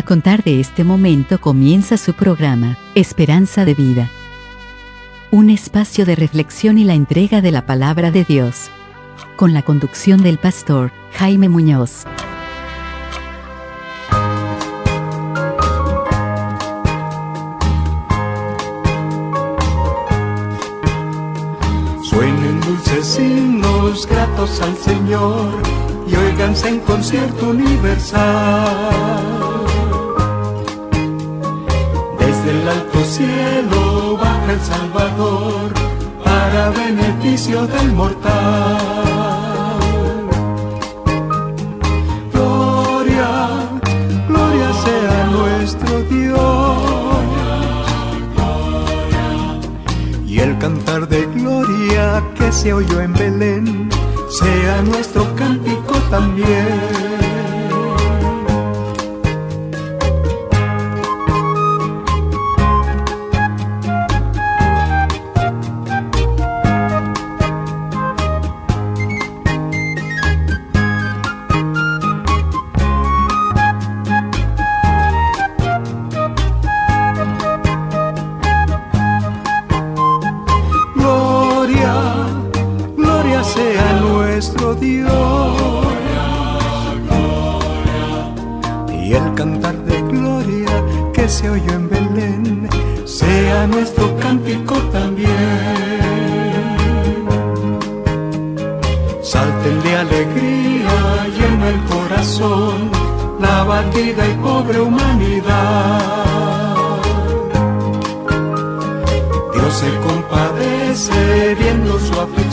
A contar de este momento comienza su programa, Esperanza de Vida. Un espacio de reflexión y la entrega de la palabra de Dios. Con la conducción del pastor Jaime Muñoz. Suenen dulces himnos gratos al Señor y oiganse en concierto universal cielo baja el Salvador para beneficio del mortal. Gloria, gloria sea nuestro Dios. Y el cantar de gloria que se oyó en Belén sea nuestro cántico también.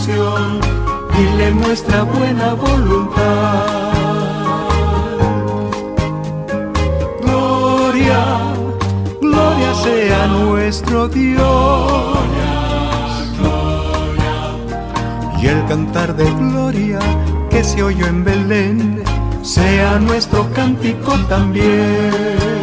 y le muestra buena voluntad. Gloria, gloria sea nuestro Dios. Y el cantar de gloria que se oyó en Belén sea nuestro cántico también.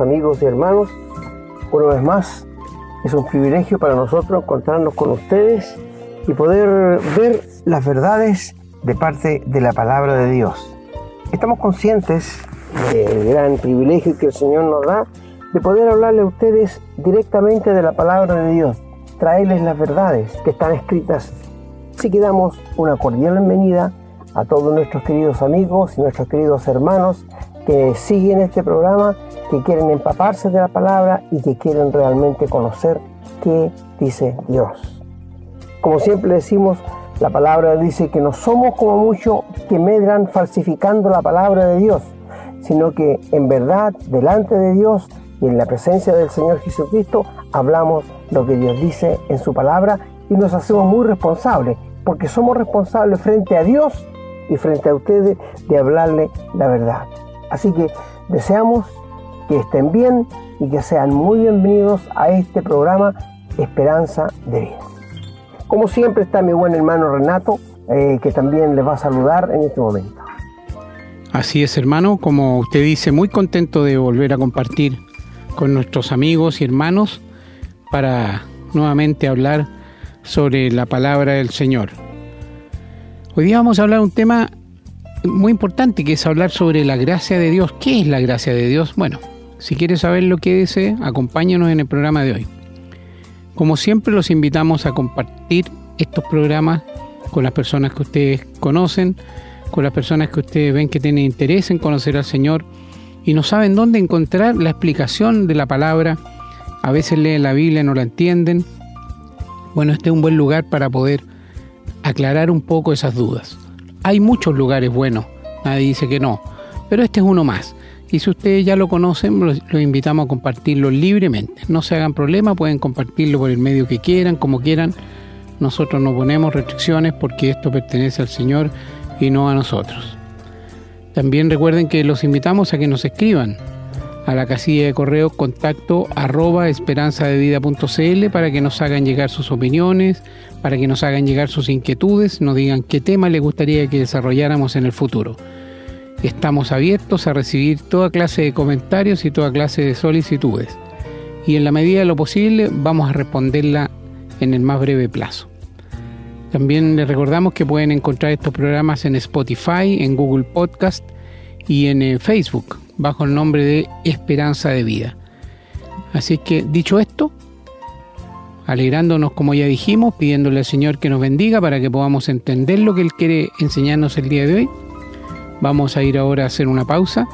Amigos y hermanos, una vez más es un privilegio para nosotros encontrarnos con ustedes y poder ver las verdades de parte de la palabra de Dios. Estamos conscientes del gran privilegio que el Señor nos da de poder hablarle a ustedes directamente de la palabra de Dios, traerles las verdades que están escritas. Así que damos una cordial bienvenida a todos nuestros queridos amigos y nuestros queridos hermanos que siguen este programa que quieren empaparse de la palabra y que quieren realmente conocer qué dice Dios. Como siempre decimos, la palabra dice que no somos como muchos que medran falsificando la palabra de Dios, sino que en verdad, delante de Dios y en la presencia del Señor Jesucristo, hablamos lo que Dios dice en su palabra y nos hacemos muy responsables, porque somos responsables frente a Dios y frente a ustedes de hablarle la verdad. Así que deseamos que estén bien y que sean muy bienvenidos a este programa Esperanza de Vida. Como siempre está mi buen hermano Renato, eh, que también les va a saludar en este momento. Así es, hermano, como usted dice, muy contento de volver a compartir con nuestros amigos y hermanos para nuevamente hablar sobre la palabra del Señor. Hoy día vamos a hablar un tema muy importante que es hablar sobre la gracia de Dios. ¿Qué es la gracia de Dios? Bueno, si quieres saber lo que es, acompáñanos en el programa de hoy. Como siempre, los invitamos a compartir estos programas con las personas que ustedes conocen, con las personas que ustedes ven que tienen interés en conocer al Señor y no saben dónde encontrar la explicación de la palabra. A veces leen la Biblia y no la entienden. Bueno, este es un buen lugar para poder aclarar un poco esas dudas. Hay muchos lugares buenos, nadie dice que no, pero este es uno más. Y si ustedes ya lo conocen, los, invitamos a compartirlo libremente. No se hagan problema, pueden compartirlo por el medio que quieran, como quieran. Nosotros no ponemos restricciones porque esto pertenece al Señor y no a nosotros. También recuerden que los invitamos a que nos escriban a la casilla de correo contacto arroba para que nos hagan llegar sus opiniones, para que nos hagan llegar sus inquietudes, nos digan qué tema les gustaría que desarrolláramos en el futuro. Estamos abiertos a recibir toda clase de comentarios y toda clase de solicitudes. Y en la medida de lo posible vamos a responderla en el más breve plazo. También les recordamos que pueden encontrar estos programas en Spotify, en Google Podcast y en eh, Facebook bajo el nombre de Esperanza de Vida. Así que dicho esto, alegrándonos como ya dijimos, pidiéndole al Señor que nos bendiga para que podamos entender lo que Él quiere enseñarnos el día de hoy, vamos a ir ahora a hacer una pausa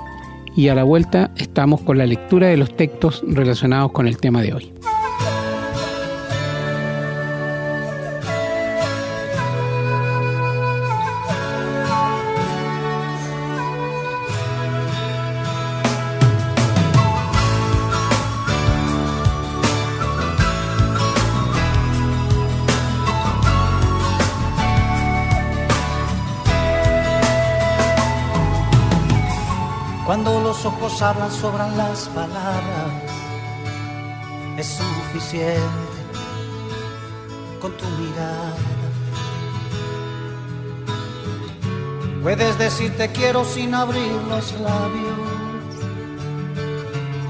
y a la vuelta estamos con la lectura de los textos relacionados con el tema de hoy. Hablan, sobran las palabras. Es suficiente con tu mirada. Puedes decir te quiero sin abrir los labios.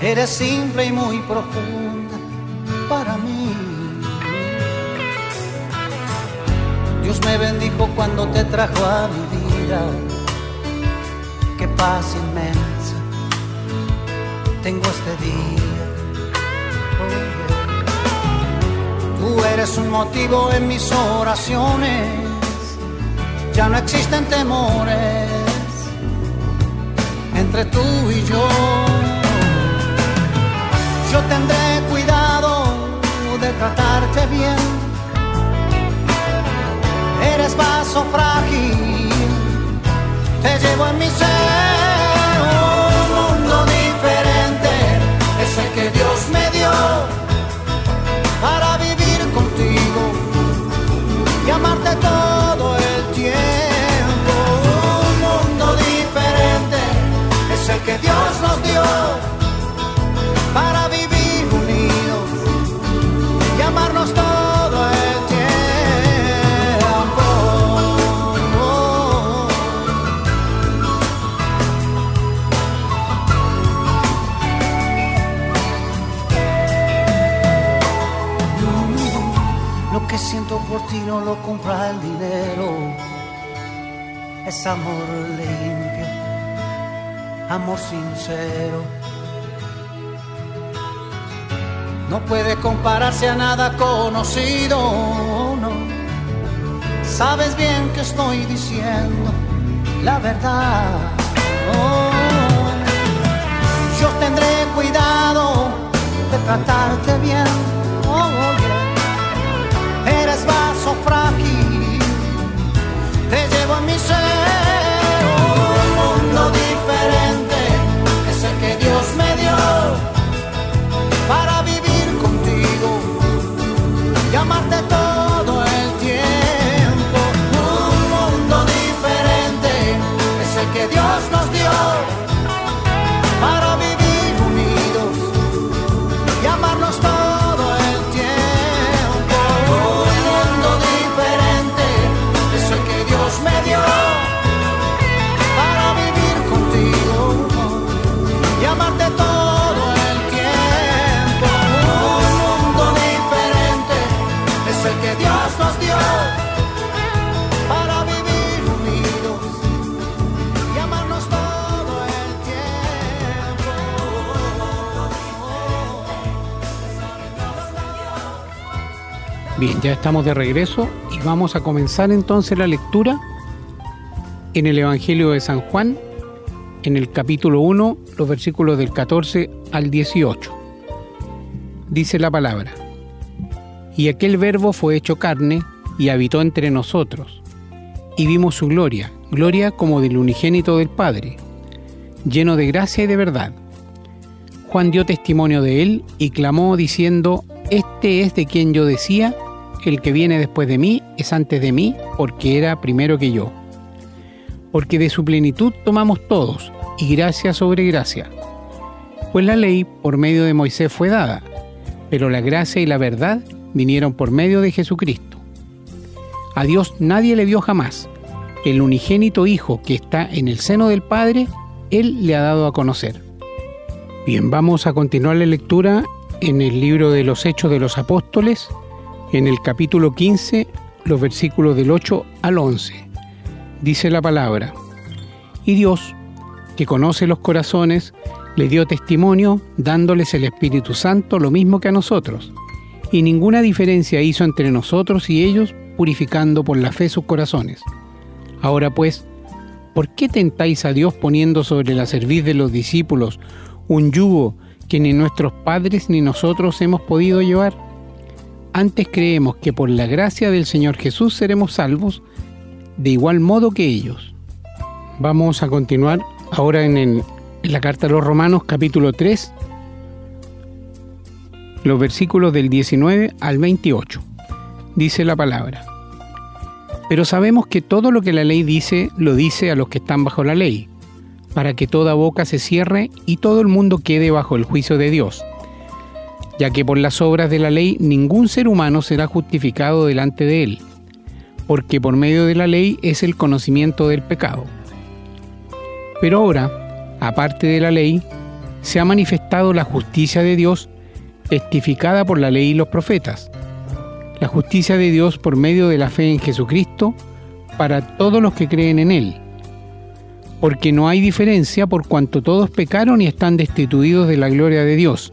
Eres simple y muy profunda para mí. Dios me bendijo cuando te trajo a mi vida. Qué paz inmensa tengo este día. Tú eres un motivo en mis oraciones, ya no existen temores entre tú y yo. Yo tendré cuidado de tratarte bien. Eres vaso frágil, te llevo en mi ser y siento por ti no lo compra el dinero. Es amor limpio, amor sincero. No puede compararse a nada conocido, no. Sabes bien que estoy diciendo la verdad. Yo tendré cuidado de tratarte bien. Te llevo en mi ser. Bien, ya estamos de regreso y vamos a comenzar entonces la lectura en el Evangelio de San Juan, en el capítulo 1, los versículos del 14 al 18. Dice la palabra, y aquel verbo fue hecho carne y habitó entre nosotros, y vimos su gloria, gloria como del unigénito del Padre, lleno de gracia y de verdad. Juan dio testimonio de él y clamó diciendo, Este es de quien yo decía, el que viene después de mí es antes de mí porque era primero que yo. Porque de su plenitud tomamos todos, y gracia sobre gracia. Pues la ley por medio de Moisés fue dada, pero la gracia y la verdad vinieron por medio de Jesucristo. A Dios nadie le vio jamás, el unigénito Hijo que está en el seno del Padre, Él le ha dado a conocer. Bien, vamos a continuar la lectura en el libro de los Hechos de los Apóstoles, en el capítulo 15, los versículos del 8 al 11. Dice la palabra, y Dios, que conoce los corazones, le dio testimonio dándoles el Espíritu Santo lo mismo que a nosotros, y ninguna diferencia hizo entre nosotros y ellos, purificando por la fe sus corazones. Ahora pues, ¿por qué tentáis a Dios poniendo sobre la cerviz de los discípulos un yugo que ni nuestros padres ni nosotros hemos podido llevar? Antes creemos que por la gracia del Señor Jesús seremos salvos, de igual modo que ellos. Vamos a continuar ahora en, la carta a los Romanos capítulo 3, los versículos del 19 al 28. Dice la palabra. Pero sabemos que todo lo que la ley dice, lo dice a los que están bajo la ley, para que toda boca se cierre y todo el mundo quede bajo el juicio de Dios, ya que por las obras de la ley ningún ser humano será justificado delante de él, porque por medio de la ley es el conocimiento del pecado. Pero ahora, aparte de la ley, se ha manifestado la justicia de Dios testificada por la ley y los profetas, la justicia de Dios por medio de la fe en Jesucristo para todos los que creen en Él. Porque no hay diferencia por cuanto todos pecaron y están destituidos de la gloria de Dios,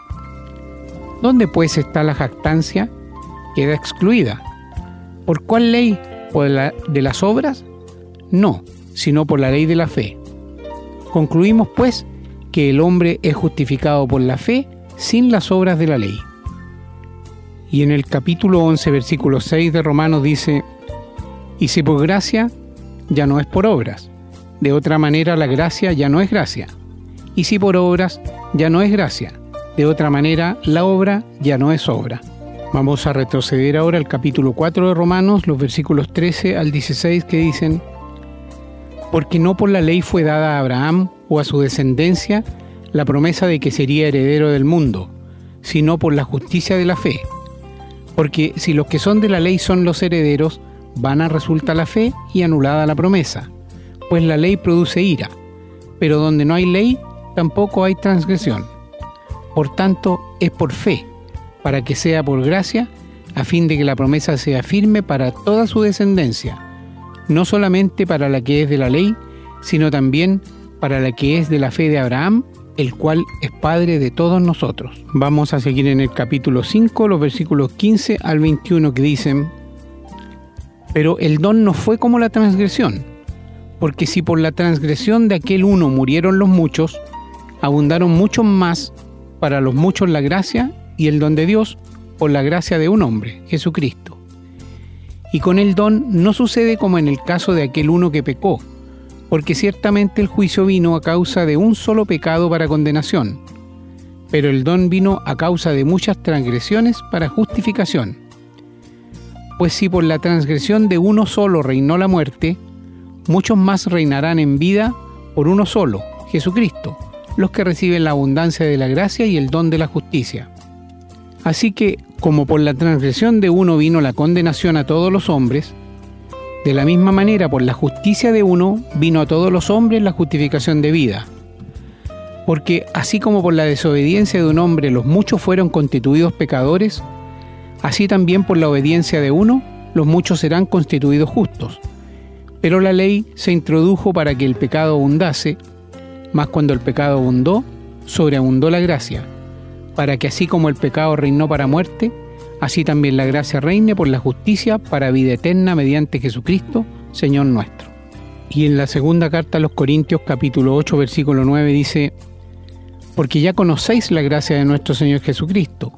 ¿Dónde pues está la jactancia? Queda excluida. ¿Por cuál ley? ¿Por la de las obras? No, sino por la ley de la fe. Concluimos pues que el hombre es justificado por la fe sin las obras de la ley. Y en el capítulo 11, versículo 6 de Romanos dice, y si por gracia, ya no es por obras. De otra manera, la gracia ya no es gracia. Y si por obras, ya no es gracia. De otra manera, la obra ya no es obra. Vamos a retroceder ahora al capítulo 4 de Romanos, los versículos 13 al 16 que dicen, Porque no por la ley fue dada a Abraham o a su descendencia la promesa de que sería heredero del mundo, sino por la justicia de la fe. Porque si los que son de la ley son los herederos, vana resulta la fe y anulada la promesa, pues la ley produce ira, pero donde no hay ley, tampoco hay transgresión. Por tanto, es por fe, para que sea por gracia, a fin de que la promesa sea firme para toda su descendencia, no solamente para la que es de la ley, sino también para la que es de la fe de Abraham, el cual es Padre de todos nosotros. Vamos a seguir en el capítulo 5, los versículos 15 al 21 que dicen, pero el don no fue como la transgresión, porque si por la transgresión de aquel uno murieron los muchos, abundaron muchos más para los muchos la gracia y el don de Dios por la gracia de un hombre, Jesucristo. Y con el don no sucede como en el caso de aquel uno que pecó, porque ciertamente el juicio vino a causa de un solo pecado para condenación, pero el don vino a causa de muchas transgresiones para justificación pues si por la transgresión de uno solo reinó la muerte, muchos más reinarán en vida por uno solo, Jesucristo, los que reciben la abundancia de la gracia y el don de la justicia. Así que, como por la transgresión de uno vino la condenación a todos los hombres, de la misma manera por la justicia de uno vino a todos los hombres la justificación de vida. Porque así como por la desobediencia de un hombre los muchos fueron constituidos pecadores, Así también por la obediencia de uno, los muchos serán constituidos justos. Pero la ley se introdujo para que el pecado abundase, mas cuando el pecado abundó, sobreabundó la gracia, para que así como el pecado reinó para muerte, así también la gracia reine por la justicia para vida eterna mediante Jesucristo, Señor nuestro. Y en la segunda carta a los Corintios capítulo 8 versículo 9 dice, Porque ya conocéis la gracia de nuestro Señor Jesucristo,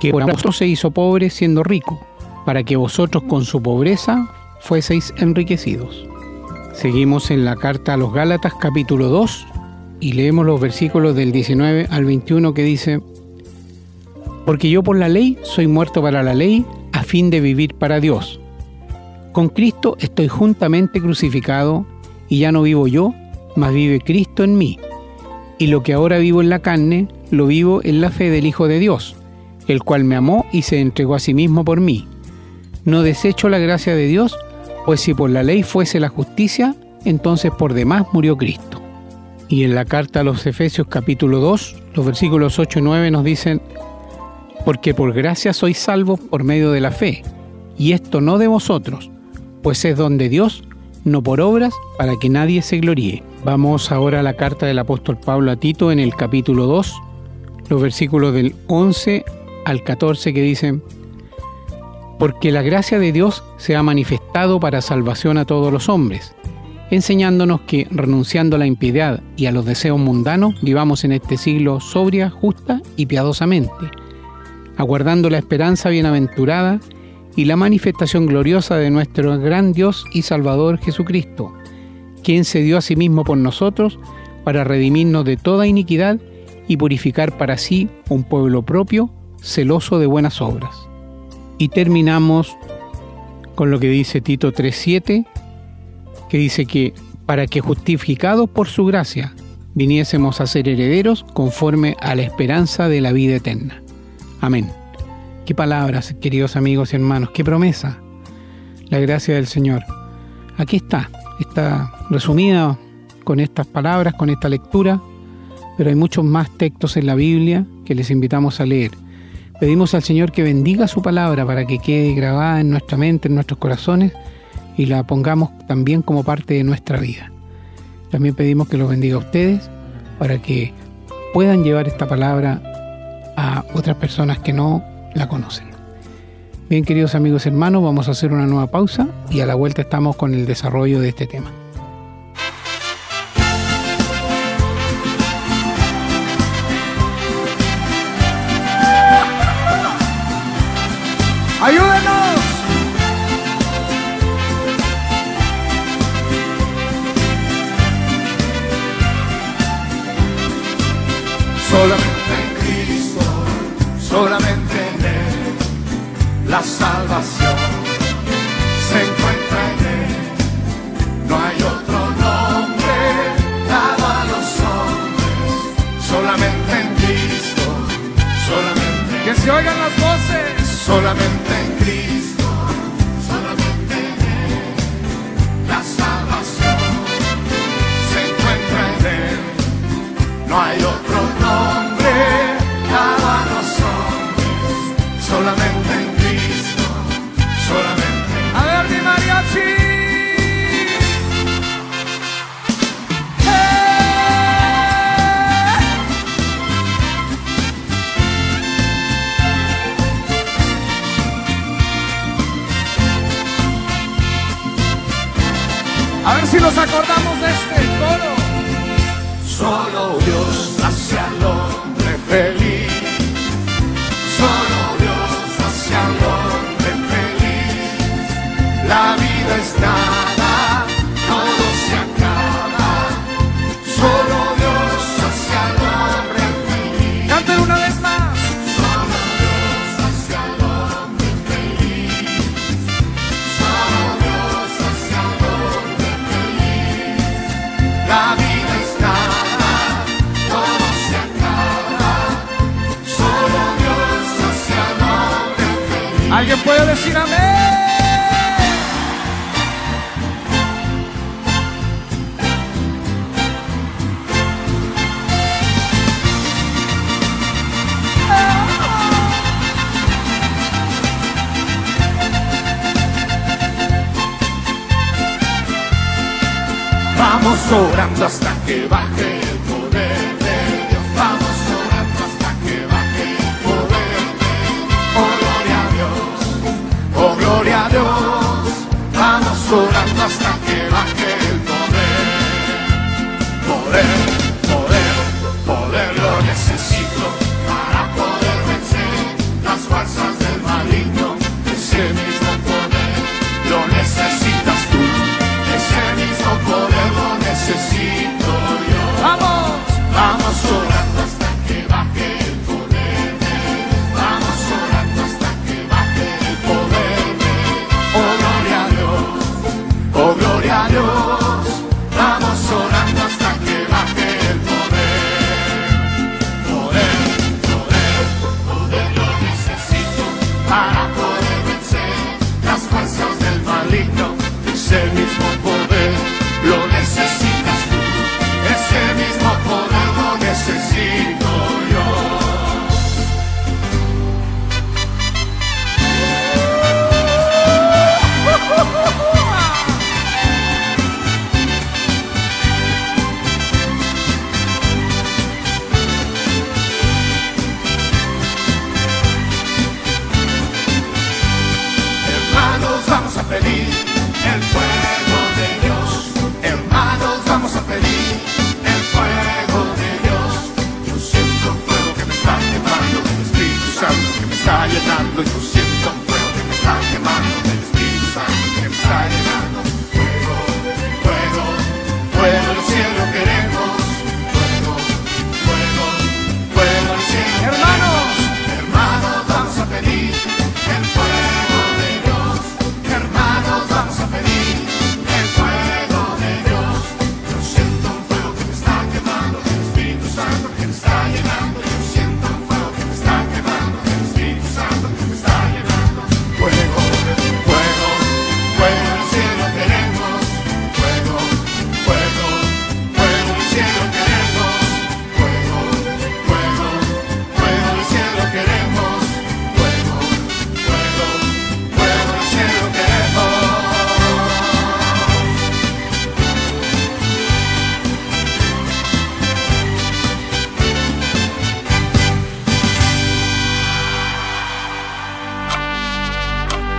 que por vosotros se hizo pobre siendo rico, para que vosotros con su pobreza fueseis enriquecidos. Seguimos en la carta a los Gálatas capítulo 2 y leemos los versículos del 19 al 21 que dice, Porque yo por la ley soy muerto para la ley a fin de vivir para Dios. Con Cristo estoy juntamente crucificado y ya no vivo yo, mas vive Cristo en mí. Y lo que ahora vivo en la carne, lo vivo en la fe del Hijo de Dios, el cual me amó y se entregó a sí mismo por mí. No desecho la gracia de Dios, pues si por la ley fuese la justicia, entonces por demás murió Cristo. Y en la carta a los Efesios capítulo 2, los versículos 8 y 9 nos dicen, porque por gracia sois salvos por medio de la fe, y esto no de vosotros, pues es don de Dios, no por obras, para que nadie se gloríe. Vamos ahora a la carta del apóstol Pablo a Tito en el capítulo 2, los versículos del 11 al 14 que dicen, porque la gracia de Dios se ha manifestado para salvación a todos los hombres, enseñándonos que, renunciando a la impiedad y a los deseos mundanos, vivamos en este siglo sobria, justa y piadosamente, aguardando la esperanza bienaventurada y la manifestación gloriosa de nuestro gran Dios y Salvador Jesucristo, quien se dio a sí mismo por nosotros para redimirnos de toda iniquidad y purificar para sí un pueblo propio, celoso de buenas obras. Y terminamos con lo que dice Tito 3.7, que dice que para que justificados por su gracia viniésemos a ser herederos conforme a la esperanza de la vida eterna. Amén. Qué palabras, queridos amigos y hermanos, qué promesa. La gracia del Señor. Aquí está, está resumida con estas palabras, con esta lectura, pero hay muchos más textos en la Biblia que les invitamos a leer. Pedimos al Señor que bendiga su palabra para que quede grabada en nuestra mente, en nuestros corazones y la pongamos también como parte de nuestra vida. También pedimos que los bendiga a ustedes para que puedan llevar esta palabra a otras personas que no la conocen. Bien, queridos amigos hermanos, vamos a hacer una nueva pausa y a la vuelta estamos con el desarrollo de este tema.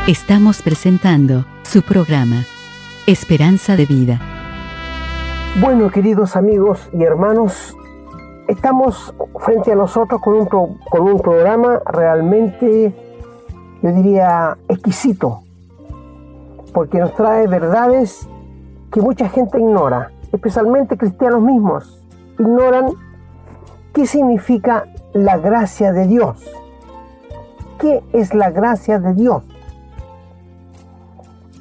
Estamos presentando su programa, Esperanza de Vida. Bueno, queridos amigos y hermanos, estamos frente a nosotros con un, con un programa realmente, yo diría, exquisito, porque nos trae verdades que mucha gente ignora, especialmente cristianos mismos, ignoran qué significa la gracia de Dios. ¿Qué es la gracia de Dios?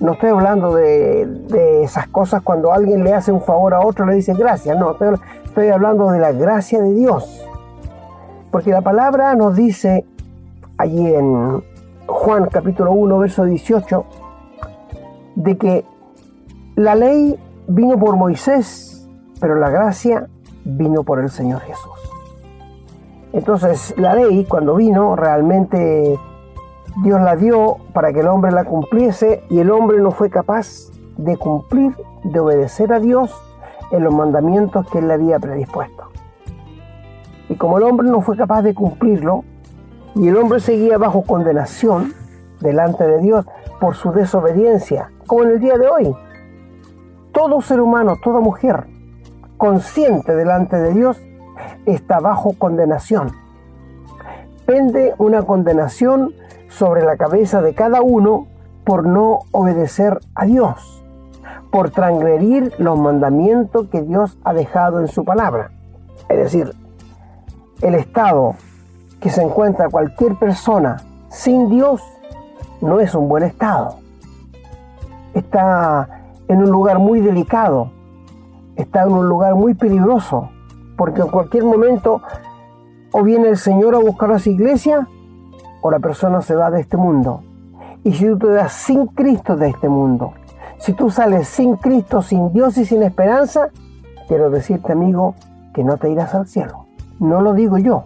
No estoy hablando de, esas cosas cuando alguien le hace un favor a otro, le dice gracias. No, estoy, hablando de la gracia de Dios. Porque la palabra nos dice allí en Juan capítulo 1, verso 18, de que la ley vino por Moisés, pero la gracia vino por el Señor Jesús. Entonces la ley cuando vino realmente Dios la dio para que el hombre la cumpliese y el hombre no fue capaz de cumplir, de obedecer a Dios en los mandamientos que él le había predispuesto. Y como el hombre no fue capaz de cumplirlo, y el hombre seguía bajo condenación delante de Dios por su desobediencia, como en el día de hoy, todo ser humano, toda mujer consciente delante de Dios está bajo condenación. Pende una condenación sobre la cabeza de cada uno por no obedecer a Dios, por transgredir los mandamientos que Dios ha dejado en su palabra. Es decir, el estado que se encuentra cualquier persona sin Dios no es un buen estado. Está en un lugar muy delicado, está en un lugar muy peligroso, porque en cualquier momento o viene el Señor a buscar a su iglesia o la persona se va de este mundo. Y si tú te das sin Cristo de este mundo, si tú sales sin Cristo, sin Dios y sin esperanza, quiero decirte amigo que no te irás al cielo. No lo digo yo,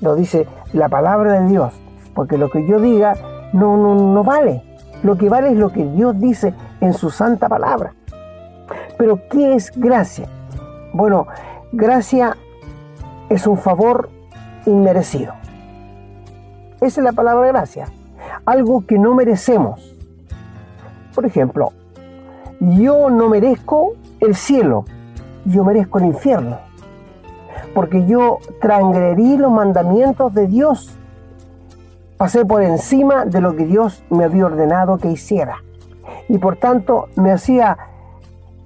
lo dice la palabra de Dios, porque lo que yo diga no, no, no vale. Lo que vale es lo que Dios dice en su santa palabra. Pero ¿qué es gracia? Bueno, gracia es un favor inmerecido. Esa es la palabra gracia. Algo que no merecemos. Por ejemplo, yo no merezco el cielo, yo merezco el infierno. Porque yo transgredí los mandamientos de Dios. Pasé por encima de lo que Dios me había ordenado que hiciera. Y por tanto me hacía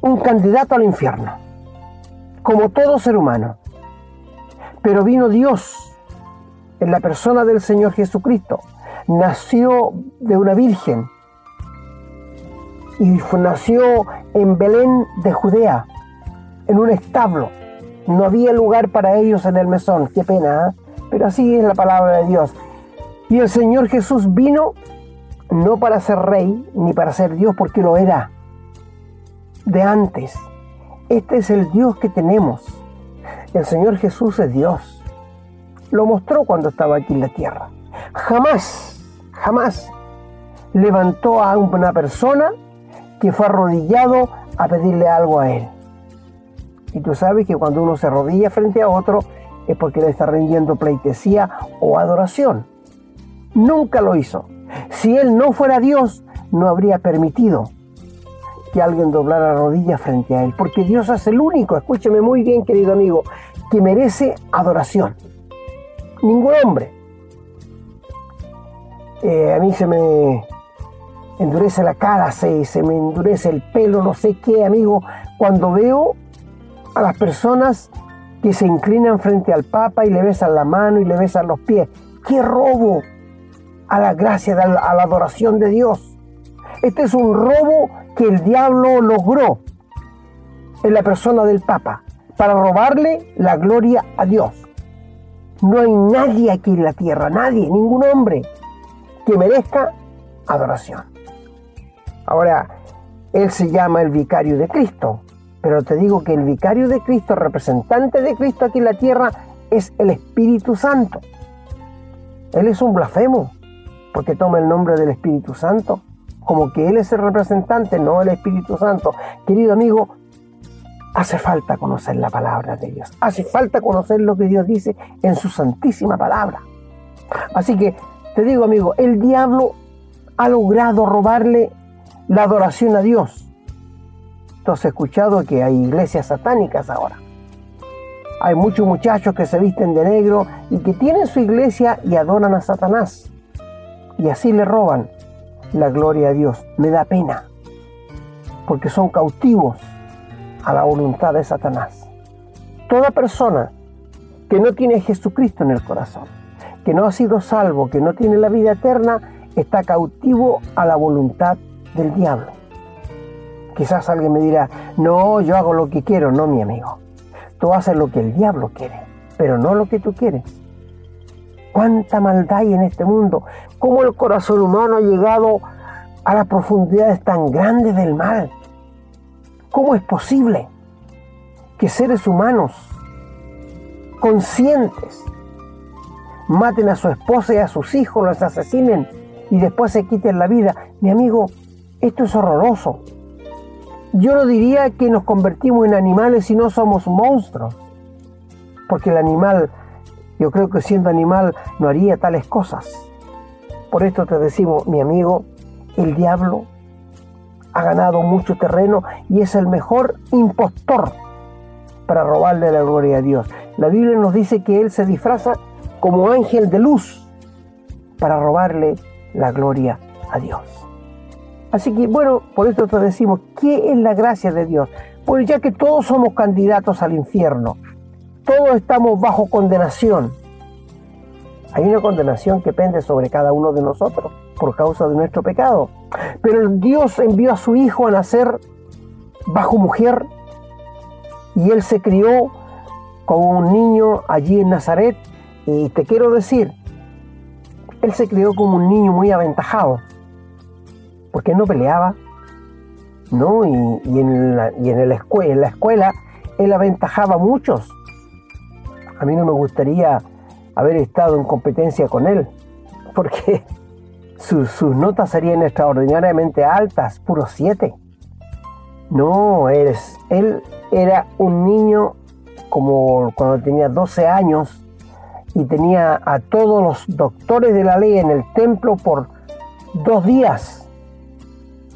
un candidato al infierno. Como todo ser humano. Pero vino Dios en la persona del Señor Jesucristo. Nació de una virgen y nació en Belén de Judea, en un establo. No había lugar para ellos en el mesón, qué pena, ¿eh? pero así es la palabra de Dios. Y el Señor Jesús vino no para ser rey ni para ser Dios, porque lo era de antes. Este es el Dios que tenemos. El Señor Jesús es Dios lo mostró cuando estaba aquí en la tierra. Jamás, jamás levantó a una persona que fue arrodillado a pedirle algo a él. Y tú sabes que cuando uno se arrodilla frente a otro es porque le está rindiendo pleitesía o adoración. Nunca lo hizo. Si él no fuera Dios, no habría permitido que alguien doblara rodillas frente a él. Porque Dios es el único, escúcheme muy bien querido amigo, que merece adoración ningún hombre. Eh, a mí se me endurece la cara, se, se me endurece el pelo, no sé qué, amigo, cuando veo a las personas que se inclinan frente al Papa y le besan la mano y le besan los pies. ¡Qué robo a la gracia, a la adoración de Dios! Este es un robo que el diablo logró en la persona del Papa para robarle la gloria a Dios. No hay nadie aquí en la tierra, nadie, ningún hombre que merezca adoración. Ahora, él se llama el vicario de Cristo, pero te digo que el vicario de Cristo, representante de Cristo aquí en la tierra, es el Espíritu Santo. Él es un blasfemo, porque toma el nombre del Espíritu Santo, como que Él es el representante, no el Espíritu Santo. Querido amigo, Hace falta conocer la palabra de Dios. Hace falta conocer lo que Dios dice en su santísima palabra. Así que te digo, amigo, el diablo ha logrado robarle la adoración a Dios. Tú has escuchado que hay iglesias satánicas ahora. Hay muchos muchachos que se visten de negro y que tienen su iglesia y adoran a Satanás. Y así le roban la gloria a Dios. Me da pena, porque son cautivos a la voluntad de Satanás. Toda persona que no tiene a Jesucristo en el corazón, que no ha sido salvo, que no tiene la vida eterna, está cautivo a la voluntad del diablo. Quizás alguien me dirá, no, yo hago lo que quiero, no mi amigo. Tú haces lo que el diablo quiere, pero no lo que tú quieres. ¿Cuánta maldad hay en este mundo? ¿Cómo el corazón humano ha llegado a las profundidades tan grandes del mal? ¿Cómo es posible que seres humanos conscientes maten a su esposa y a sus hijos, los asesinen y después se quiten la vida? Mi amigo, esto es horroroso. Yo no diría que nos convertimos en animales si no somos monstruos, porque el animal, yo creo que siendo animal no haría tales cosas. Por esto te decimos, mi amigo, el diablo ha ganado mucho terreno y es el mejor impostor para robarle la gloria a Dios. La Biblia nos dice que él se disfraza como ángel de luz para robarle la gloria a Dios. Así que bueno, por esto te decimos, ¿qué es la gracia de Dios? Pues ya que todos somos candidatos al infierno, todos estamos bajo condenación. Hay una condenación que pende sobre cada uno de nosotros por causa de nuestro pecado. Pero Dios envió a su Hijo a nacer bajo mujer y Él se crió como un niño allí en Nazaret. Y te quiero decir, Él se crió como un niño muy aventajado porque no peleaba, ¿no? Y, en, la, y en, la escuela, él aventajaba a muchos. A mí no me gustaría haber estado en competencia con él, porque sus, notas serían extraordinariamente altas, puros siete. No, eres, él era un niño como cuando tenía 12 años y tenía a todos los doctores de la ley en el templo por dos días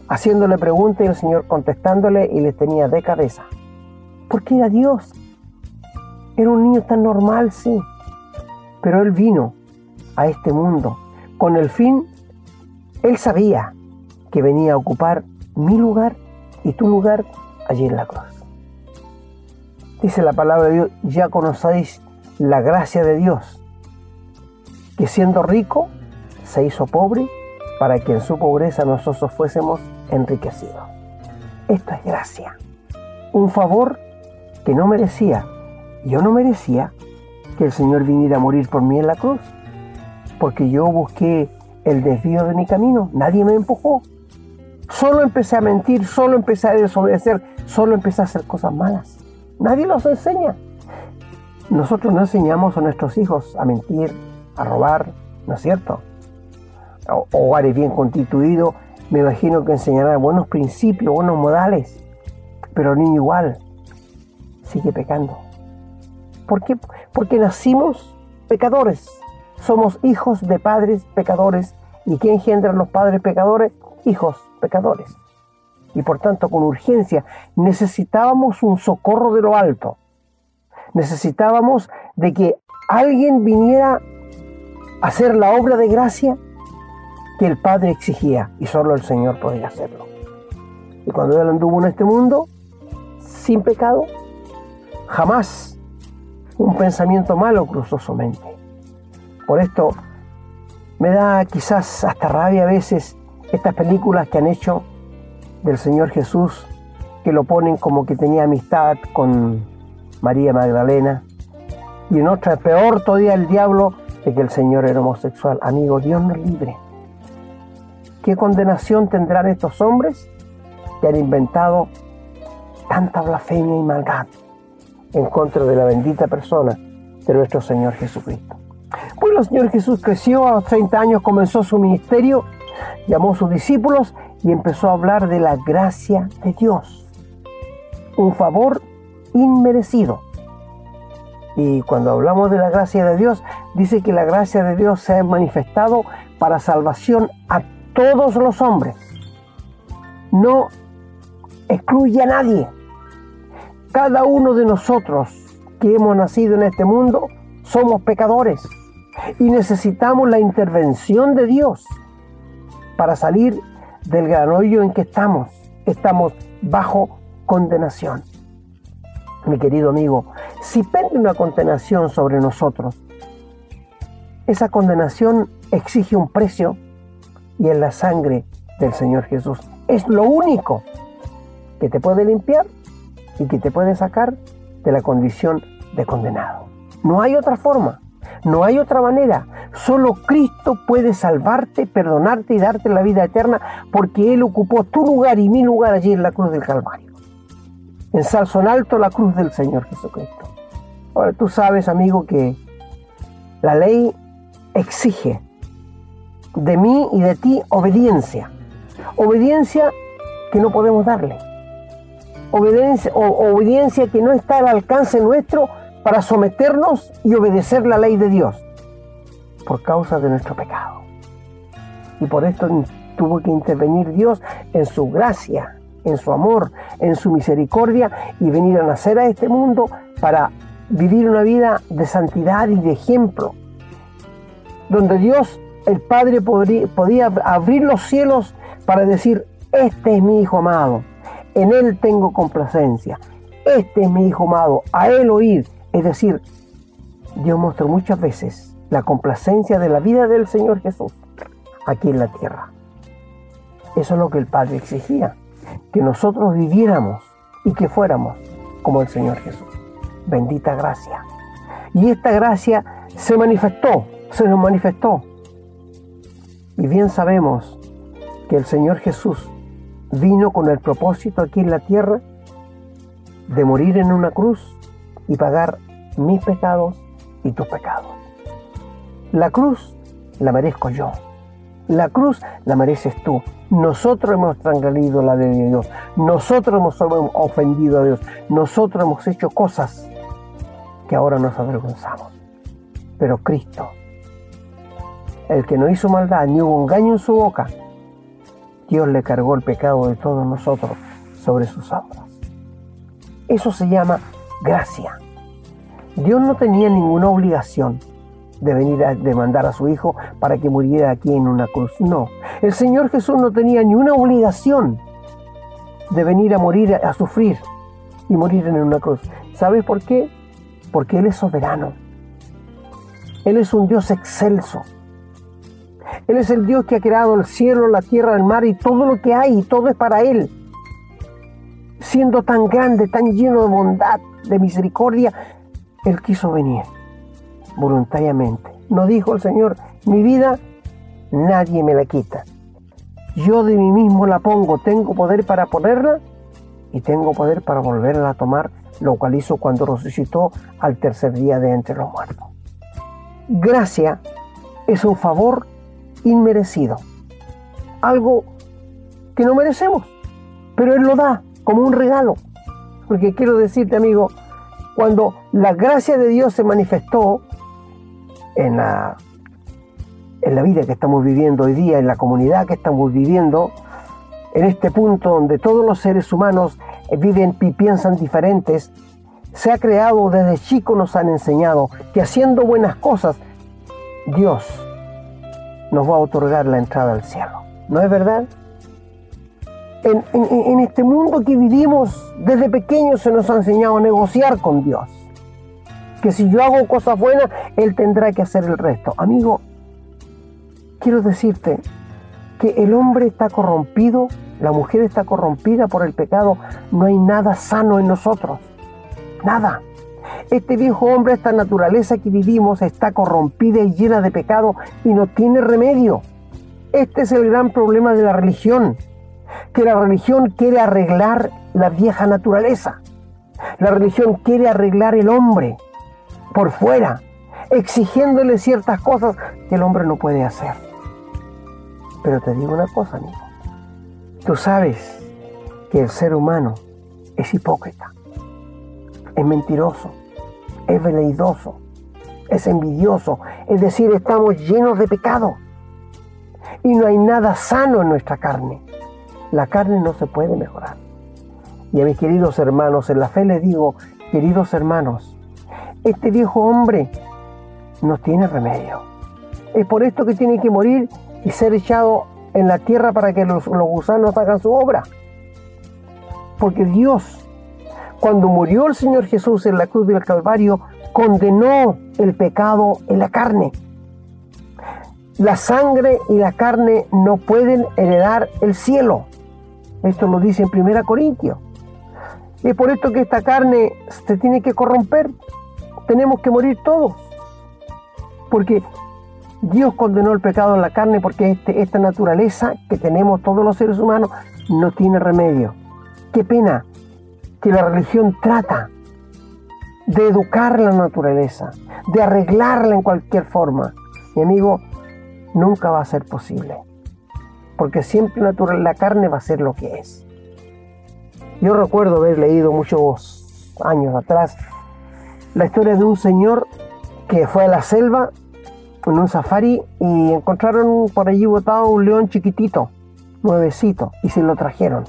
haciéndole preguntas y el Señor contestándole y le tenía de cabeza. Porque era Dios. Era un niño tan normal, sí. Pero Él vino a este mundo con el fin, Él sabía que venía a ocupar mi lugar y tu lugar allí en la cruz. Dice la palabra de Dios, ya conocéis la gracia de Dios, que siendo rico se hizo pobre para que en su pobreza nosotros fuésemos enriquecidos. Esto es gracia. Un favor que no merecía. Yo no merecía que el Señor viniera a morir por mí en la cruz, porque yo busqué el desvío de mi camino, nadie me empujó. Solo empecé a mentir, solo empecé a desobedecer, solo empecé a hacer cosas malas. Nadie los enseña. Nosotros no enseñamos a nuestros hijos a mentir, a robar, ¿no es cierto? hogares bien constituidos, me imagino que enseñará buenos principios, buenos modales, pero el niño igual sigue pecando. ¿Por qué? Porque nacimos pecadores, somos hijos de padres pecadores. ¿Y qué engendran los padres pecadores? Hijos pecadores. Y por tanto, con urgencia, necesitábamos un socorro de lo alto. Necesitábamos de que alguien viniera a hacer la obra de gracia que el Padre exigía y solo el Señor podía hacerlo. Y cuando Él anduvo en este mundo, sin pecado, jamás un pensamiento malo cruzó su mente. Por esto me da quizás hasta rabia a veces estas películas que han hecho del Señor Jesús, que lo ponen como que tenía amistad con María Magdalena. Y en otra, peor todavía el diablo, de que el Señor era homosexual. Amigo, Dios nos libre. ¿Qué condenación tendrán estos hombres que han inventado tanta blasfemia y maldad en contra de la bendita persona de nuestro Señor Jesucristo? Bueno, el Señor Jesús creció a los 30 años, comenzó su ministerio, llamó a sus discípulos y empezó a hablar de la gracia de Dios. Un favor inmerecido. Y cuando hablamos de la gracia de Dios, dice que la gracia de Dios se ha manifestado para salvación a todos los hombres. No excluye a nadie. Cada uno de nosotros que hemos nacido en este mundo somos pecadores y necesitamos la intervención de Dios para salir del gran hoyo en que estamos. Estamos bajo condenación. Mi querido amigo, si pende una condenación sobre nosotros, esa condenación exige un precio y es la sangre del Señor Jesús. Es lo único que te puede limpiar y que te puede sacar de la condición de condenado. No hay otra forma, no hay otra manera. Solo Cristo puede salvarte, perdonarte y darte la vida eterna porque Él ocupó tu lugar y mi lugar allí en la cruz del Calvario. Ensalzo en alto la cruz del Señor Jesucristo. Ahora tú sabes, amigo, que la ley exige de mí y de ti obediencia. Obediencia que no podemos darle. Obediencia que no está al alcance nuestro para someternos y obedecer la ley de Dios por causa de nuestro pecado. Y por esto tuvo que intervenir Dios en su gracia, en su amor, en su misericordia y venir a nacer a este mundo para vivir una vida de santidad y de ejemplo, donde Dios, el Padre, podía abrir los cielos para decir, este es mi Hijo amado, en Él tengo complacencia, este es mi Hijo amado, a Él oír es decir, Dios mostró muchas veces la complacencia de la vida del Señor Jesús aquí en la tierra. Eso es lo que el Padre exigía, que nosotros viviéramos y que fuéramos como el Señor Jesús. Bendita gracia. Y esta gracia se manifestó, se nos manifestó. Y bien sabemos que el Señor Jesús vino con el propósito aquí en la tierra de morir en una cruz y pagar mis pecados y tus pecados. La cruz la merezco yo. La cruz la mereces tú. Nosotros hemos transgredido la ley de Dios. Nosotros hemos ofendido a Dios. Nosotros hemos hecho cosas que ahora nos avergonzamos. Pero Cristo, el que no hizo maldad ni hubo engaño en su boca, Dios le cargó el pecado de todos nosotros sobre sus hombros. Eso se llama gracia. Dios no tenía ninguna obligación de venir a demandar a su hijo para que muriera aquí en una cruz. No, el Señor Jesús no tenía ni una obligación de venir a morir, a sufrir y morir en una cruz. ¿Sabes por qué? Porque Él es soberano. Él es un Dios excelso. Él es el Dios que ha creado el cielo, la tierra, el mar y todo lo que hay, y todo es para Él. Siendo tan grande, tan lleno de bondad, de misericordia, él quiso venir voluntariamente. No dijo el Señor, mi vida nadie me la quita. Yo de mí mismo la pongo, tengo poder para ponerla y tengo poder para volverla a tomar, lo cual hizo cuando resucitó al tercer día de entre los muertos. Gracia es un favor inmerecido, algo que no merecemos, pero Él lo da como un regalo. Porque quiero decirte, amigo, cuando la gracia de Dios se manifestó en la, en la vida que estamos viviendo hoy día, en la comunidad que estamos viviendo, en este punto donde todos los seres humanos viven y piensan diferentes, se ha creado desde chico nos han enseñado que haciendo buenas cosas, Dios nos va a otorgar la entrada al cielo. ¿No es verdad? En, este mundo que vivimos, desde pequeños se nos ha enseñado a negociar con Dios. Que si yo hago cosas buenas, Él tendrá que hacer el resto. Amigo, quiero decirte que el hombre está corrompido, la mujer está corrompida por el pecado, no hay nada sano en nosotros. Nada. Este viejo hombre, esta naturaleza que vivimos, está corrompida y llena de pecado y no tiene remedio. Este es el gran problema de la religión que la religión quiere arreglar la vieja naturaleza. La religión quiere arreglar el hombre por fuera, exigiéndole ciertas cosas que el hombre no puede hacer. Pero te digo una cosa, amigo. Tú sabes que el ser humano es hipócrita, es mentiroso, es veleidoso, es envidioso. Es decir, estamos llenos de pecado. Y no hay nada sano en nuestra carne. La carne no se puede mejorar. Y a mis queridos hermanos, en la fe les digo, queridos hermanos, este viejo hombre no tiene remedio. Es por esto que tiene que morir y ser echado en la tierra para que los, los gusanos hagan su obra. Porque Dios, cuando murió el Señor Jesús en la cruz del Calvario, condenó el pecado en la carne. La sangre y la carne no pueden heredar el cielo. Esto lo dice en 1 Corintios. Es por esto que esta carne se tiene que corromper. Tenemos que morir todos. Porque Dios condenó el pecado en la carne porque este, esta naturaleza que tenemos todos los seres humanos no tiene remedio. Qué pena que la religión trata de educar la naturaleza, de arreglarla en cualquier forma. Mi amigo, nunca va a ser posible. Porque siempre natural, la carne va a ser lo que es. Yo recuerdo haber leído muchos años atrás la historia de un señor que fue a la selva en un safari y encontraron por allí botado un león chiquitito, nuevecito, y se lo trajeron.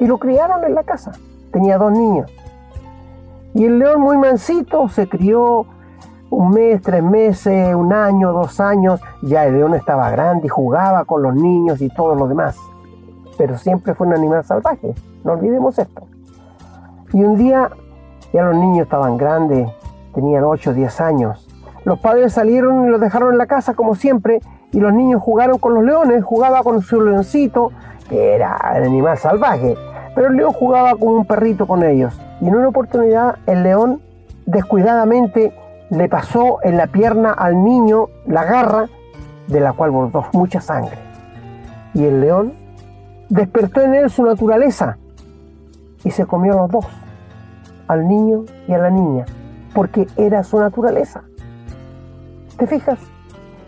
Y lo criaron en la casa. Tenía dos niños. Y el león muy mansito se crió un mes, tres meses, un año, dos años. Ya el león estaba grande y jugaba con los niños y todo lo demás. Pero siempre fue un animal salvaje. No olvidemos esto. Y un día ya los niños estaban grandes, tenían 8 o 10 años. Los padres salieron y los dejaron en la casa como siempre y los niños jugaron con los leones, jugaba con su leoncito, que era el animal salvaje, pero el león jugaba como un perrito con ellos. Y en una oportunidad el león descuidadamente le pasó en la pierna al niño la garra de la cual bordó mucha sangre. Y el león despertó en él su naturaleza y se comió a los dos, al niño y a la niña, porque era su naturaleza. ¿Te fijas?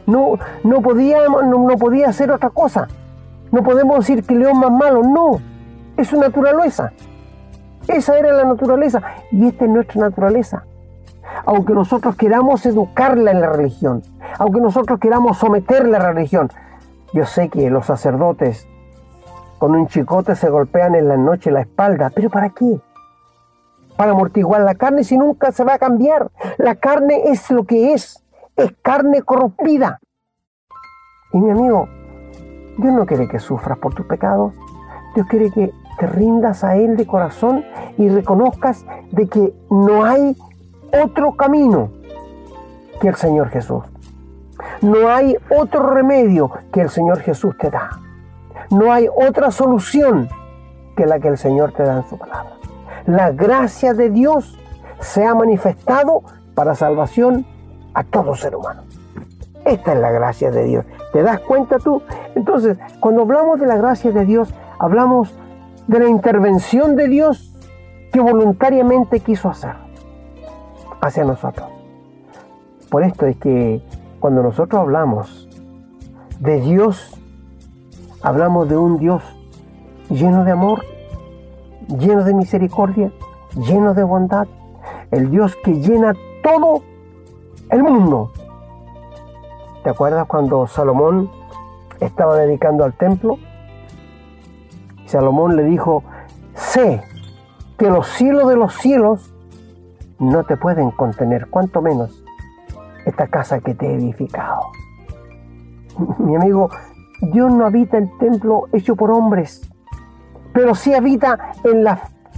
No, no, podía, no, podía hacer otra cosa. No podemos decir que el león más malo, no. Es su naturaleza. Esa era la naturaleza y esta es nuestra naturaleza. Aunque nosotros queramos educarla en la religión, aunque nosotros queramos someterla a la religión, yo sé que los sacerdotes con un chicote se golpean en la noche la espalda, pero ¿para qué? Para amortiguar la carne si nunca se va a cambiar. La carne es lo que es es carne corrompida. Y mi amigo, Dios no quiere que sufras por tus pecados. Dios quiere que te rindas a Él de corazón y reconozcas de que no hay otro camino que el Señor Jesús. No hay otro remedio que el Señor Jesús te da. No hay otra solución que la que el Señor te da en su palabra. La gracia de Dios se ha manifestado para salvación a todo ser humano. Esta es la gracia de Dios. ¿Te das cuenta tú? Entonces, cuando hablamos de la gracia de Dios, hablamos de la intervención de Dios que voluntariamente quiso hacer hacia nosotros. Por esto es que cuando nosotros hablamos de Dios, hablamos de un Dios lleno de amor, lleno de misericordia, lleno de bondad, el Dios que llena todo el mundo. ¿Te acuerdas cuando Salomón estaba dedicando al templo? Salomón le dijo, sé que los cielos de los cielos no te pueden contener, cuanto menos esta casa que te he edificado. Mi amigo, Dios no habita el templo hecho por hombres, pero sí habita en el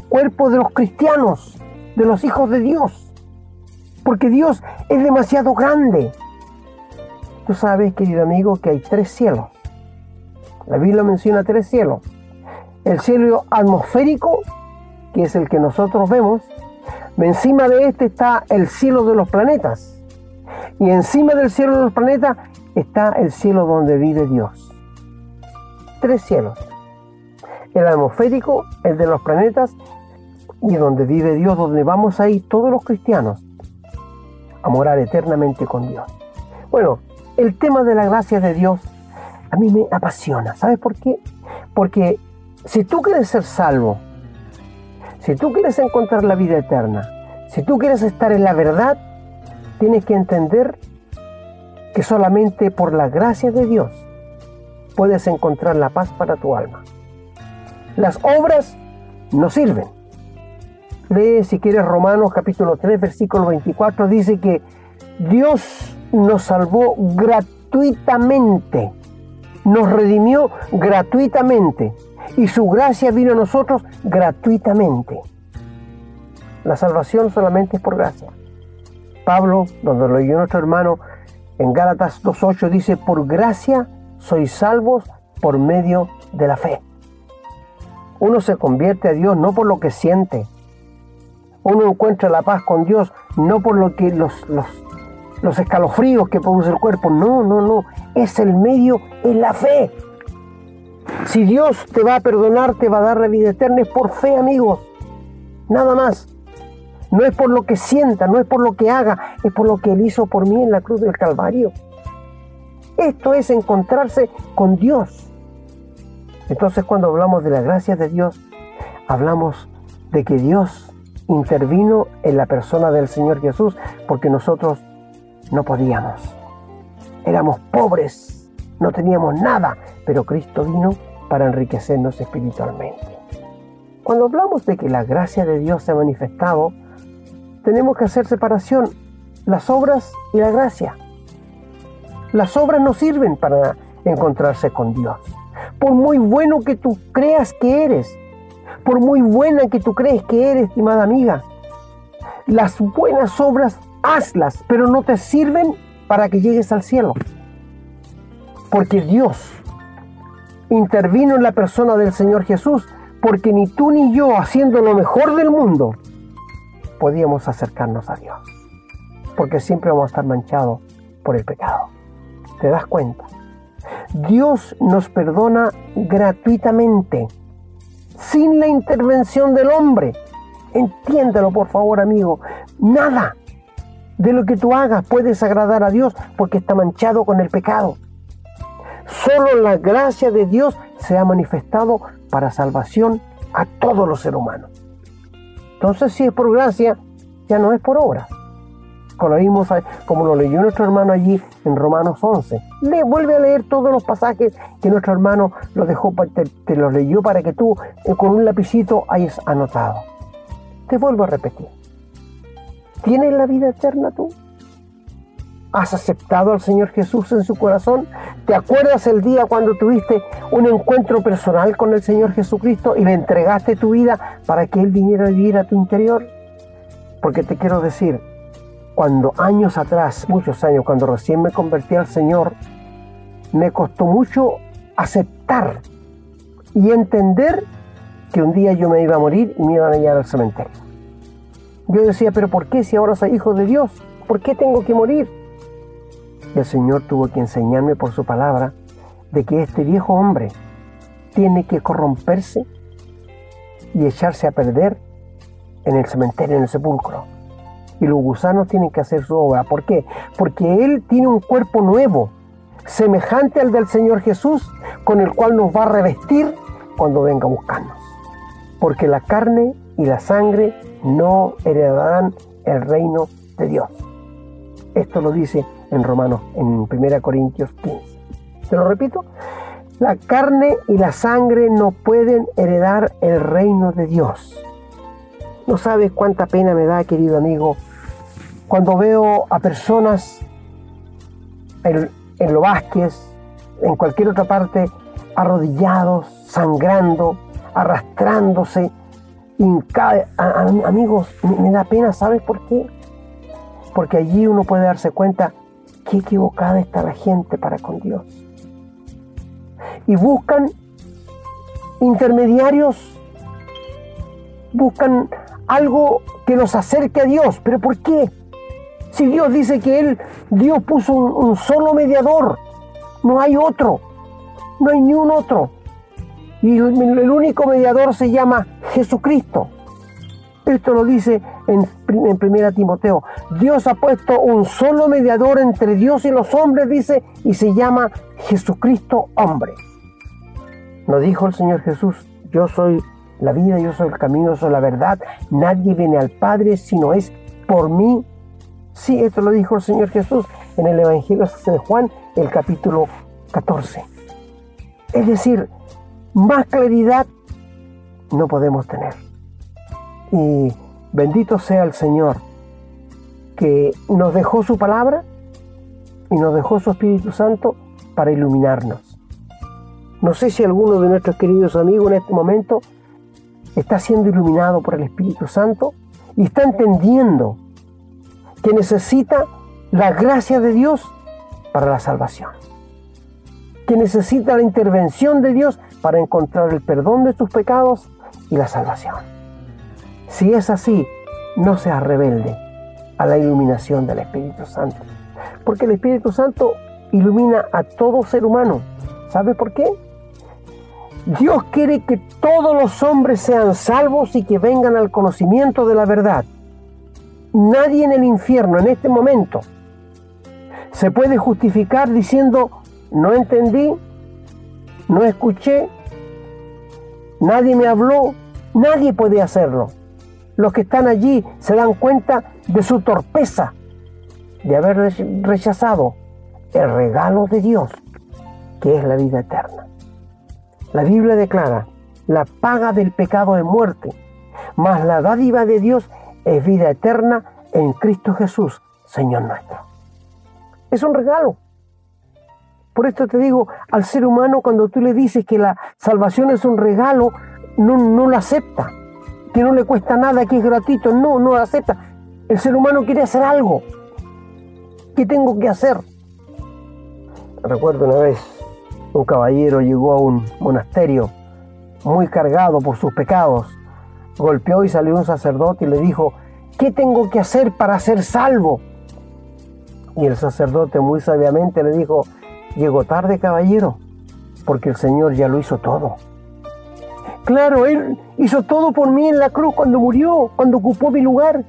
cuerpo de los cristianos, de los hijos de Dios porque Dios es demasiado grande. Tú sabes, querido amigo, que hay tres cielos. La Biblia menciona tres cielos. El cielo atmosférico, que es el que nosotros vemos. Encima de este está el cielo de los planetas. Y encima del cielo de los planetas está el cielo donde vive Dios. Tres cielos. El atmosférico, el de los planetas y donde vive Dios, donde vamos a ir todos los cristianos a morar eternamente con Dios. Bueno, el tema de la gracia de Dios a mí me apasiona. ¿Sabes por qué? Porque si tú quieres ser salvo, si tú quieres encontrar la vida eterna, si tú quieres estar en la verdad, tienes que entender que solamente por la gracia de Dios puedes encontrar la paz para tu alma. Las obras no sirven. Lee si quieres Romanos capítulo 3 versículo 24 dice que Dios nos salvó gratuitamente, nos redimió gratuitamente y su gracia vino a nosotros gratuitamente. La salvación solamente es por gracia. Pablo, donde lo leyó nuestro hermano en Gálatas 2.8, dice, por gracia sois salvos por medio de la fe. Uno se convierte a Dios no por lo que siente. Uno encuentra la paz con Dios no por lo que los, los, los escalofríos que produce el cuerpo. No, no, no. Es el medio, es la fe. Si Dios te va a perdonar, te va a dar la vida eterna, es por fe, amigos. Nada más. No es por lo que sienta, no es por lo que haga, es por lo que Él hizo por mí en la cruz del Calvario. Esto es encontrarse con Dios. Entonces cuando hablamos de la gracia de Dios, hablamos de que Dios intervino en la persona del Señor Jesús porque nosotros no podíamos. Éramos pobres, no teníamos nada, pero Cristo vino para enriquecernos espiritualmente. Cuando hablamos de que la gracia de Dios se ha manifestado, tenemos que hacer separación, las obras y la gracia. Las obras no sirven para encontrarse con Dios. Por muy bueno que tú creas que eres, por muy buena que tú crees que eres, estimada amiga, las buenas obras hazlas, pero no te sirven para que llegues al cielo. Porque Dios intervino en la persona del Señor Jesús, porque ni tú ni yo, haciendo lo mejor del mundo, podíamos acercarnos a Dios. Porque siempre vamos a estar manchados por el pecado. ¿Te das cuenta? Dios nos perdona gratuitamente, sin la intervención del hombre. Entiéndelo, por favor, amigo. Nada de lo que tú hagas puedes agradar a Dios porque está manchado con el pecado. Solo la gracia de Dios se ha manifestado para salvación a todos los seres humanos. Entonces, si es por gracia, ya no es por obra. Como lo, vimos, como lo leyó nuestro hermano allí en Romanos 11. Le vuelve a leer todos los pasajes que nuestro hermano lo dejó, te, te los leyó para que tú eh, con un lapicito hayas anotado. Te vuelvo a repetir. ¿Tienes la vida eterna tú? ¿Has aceptado al Señor Jesús en su corazón? ¿Te acuerdas el día cuando tuviste un encuentro personal con el Señor Jesucristo y le entregaste tu vida para que Él viniera a vivir a tu interior? Porque te quiero decir, cuando años atrás, muchos años, cuando recién me convertí al Señor, me costó mucho aceptar y entender que un día yo me iba a morir y me iban a llevar al cementerio. Yo decía, pero ¿por qué si ahora soy hijo de Dios? ¿Por qué tengo que morir? El Señor tuvo que enseñarme por su palabra de que este viejo hombre tiene que corromperse y echarse a perder en el cementerio, en el sepulcro. Y los gusanos tienen que hacer su obra. ¿Por qué? Porque Él tiene un cuerpo nuevo, semejante al del Señor Jesús, con el cual nos va a revestir cuando venga a buscarnos. Porque la carne y la sangre no heredarán el reino de Dios. Esto lo dice en Romanos, en 1 Corintios 15. Te lo repito, la carne y la sangre no pueden heredar el reino de Dios. No sabes cuánta pena me da, querido amigo, cuando veo a personas en, en Lo Vázquez, en cualquier otra parte, arrodillados, sangrando, arrastrándose. amigos, me da pena, ¿sabes por qué? Porque allí uno puede darse cuenta qué equivocada está la gente para con Dios. Y buscan intermediarios, buscan algo que los acerque a Dios. ¿Pero por qué? Si Dios dice que Él, Dios puso un, un solo mediador, no hay otro, no hay ni un otro. Y el único mediador se llama Jesucristo. Esto lo dice en, en 1 Timoteo. Dios ha puesto un solo mediador entre Dios y los hombres, dice, y se llama Jesucristo hombre. Nos dijo el Señor Jesús, yo soy la vida, yo soy el camino, yo soy la verdad. Nadie viene al Padre si no es por mí. Sí, esto lo dijo el Señor Jesús en el Evangelio de Juan, el capítulo 14. Es decir, más claridad no podemos tener. Y bendito sea el Señor que nos dejó su palabra y nos dejó su Espíritu Santo para iluminarnos. No sé si alguno de nuestros queridos amigos en este momento está siendo iluminado por el Espíritu Santo y está entendiendo que necesita la gracia de Dios para la salvación, que necesita la intervención de Dios para encontrar el perdón de sus pecados y la salvación. Si es así, no seas rebelde a la iluminación del Espíritu Santo, porque el Espíritu Santo ilumina a todo ser humano. ¿Sabe por qué? Dios quiere que todos los hombres sean salvos y que vengan al conocimiento de la verdad. Nadie en el infierno en este momento se puede justificar diciendo, no entendí, no escuché, nadie me habló, nadie puede hacerlo. Los que están allí se dan cuenta de su torpeza, de haber rechazado el regalo de Dios, que es la vida eterna. La Biblia declara, la paga del pecado es muerte, mas la dádiva de Dios es vida eterna en Cristo Jesús, Señor nuestro. Es un regalo. Por esto te digo, al ser humano cuando tú le dices que la salvación es un regalo, no, no lo acepta, que no le cuesta nada, que es gratuito, no, no lo acepta. El ser humano quiere hacer algo. ¿Qué tengo que hacer? Recuerdo una vez un caballero llegó a un monasterio muy cargado por sus pecados. Golpeó y salió un sacerdote y le dijo, ¿qué tengo que hacer para ser salvo? Y el sacerdote muy sabiamente le dijo, llegó tarde caballero, porque el Señor ya lo hizo todo. Claro, Él hizo todo por mí en la cruz cuando murió, cuando ocupó mi lugar.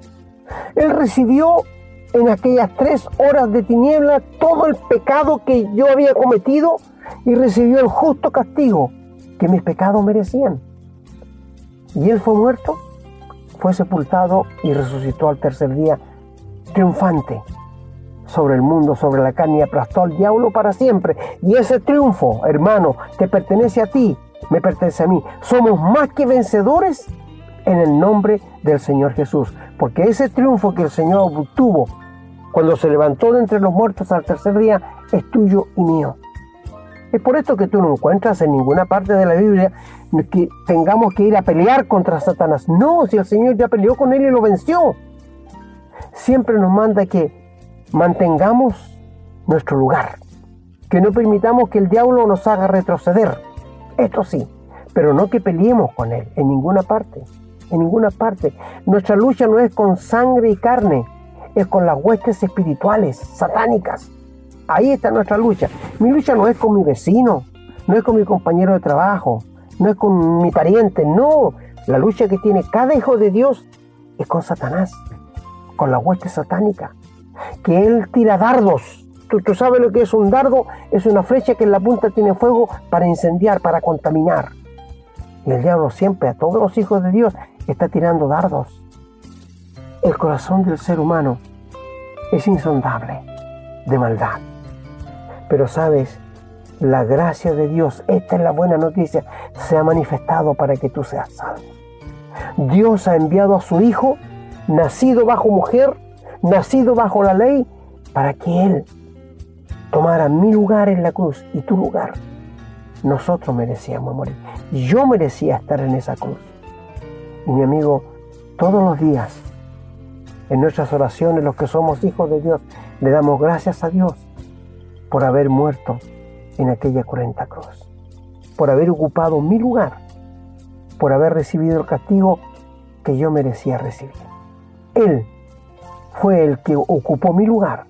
Él recibió en aquellas tres horas de tiniebla todo el pecado que yo había cometido y recibió el justo castigo que mis pecados merecían. Y él fue muerto, fue sepultado y resucitó al tercer día triunfante sobre el mundo, sobre la carne y aplastó al diablo para siempre. Y ese triunfo, hermano, te pertenece a ti, me pertenece a mí. Somos más que vencedores en el nombre del Señor Jesús. Porque ese triunfo que el Señor obtuvo cuando se levantó de entre los muertos al tercer día es tuyo y mío. Es por esto que tú no encuentras en ninguna parte de la Biblia que tengamos que ir a pelear contra Satanás. No, si el Señor ya peleó con él y lo venció. Siempre nos manda que mantengamos nuestro lugar, que no permitamos que el diablo nos haga retroceder. Esto sí, pero no que peleemos con él en ninguna parte, en ninguna parte. Nuestra lucha no es con sangre y carne, es con las huestes espirituales, satánicas. Ahí está nuestra lucha. Mi lucha no es con mi vecino, no es con mi compañero de trabajo, no es con mi pariente, no. La lucha que tiene cada hijo de Dios es con Satanás, con la hueste satánica. Que él tira dardos. ¿Tú, sabes lo que es un dardo? Es una flecha que en la punta tiene fuego para incendiar, para contaminar. Y el diablo siempre a todos los hijos de Dios está tirando dardos. El corazón del ser humano es insondable de maldad. Pero sabes, la gracia de Dios, esta es la buena noticia, se ha manifestado para que tú seas salvo. Dios ha enviado a su Hijo, nacido bajo mujer, nacido bajo la ley, para que Él tomara mi lugar en la cruz y tu lugar. Nosotros merecíamos morir. Yo merecía estar en esa cruz. Y mi amigo, todos los días, en nuestras oraciones, los que somos hijos de Dios, le damos gracias a Dios por haber muerto en aquella cruenta cruz, por haber ocupado mi lugar, por haber recibido el castigo que yo merecía recibir. Él fue el que ocupó mi lugar,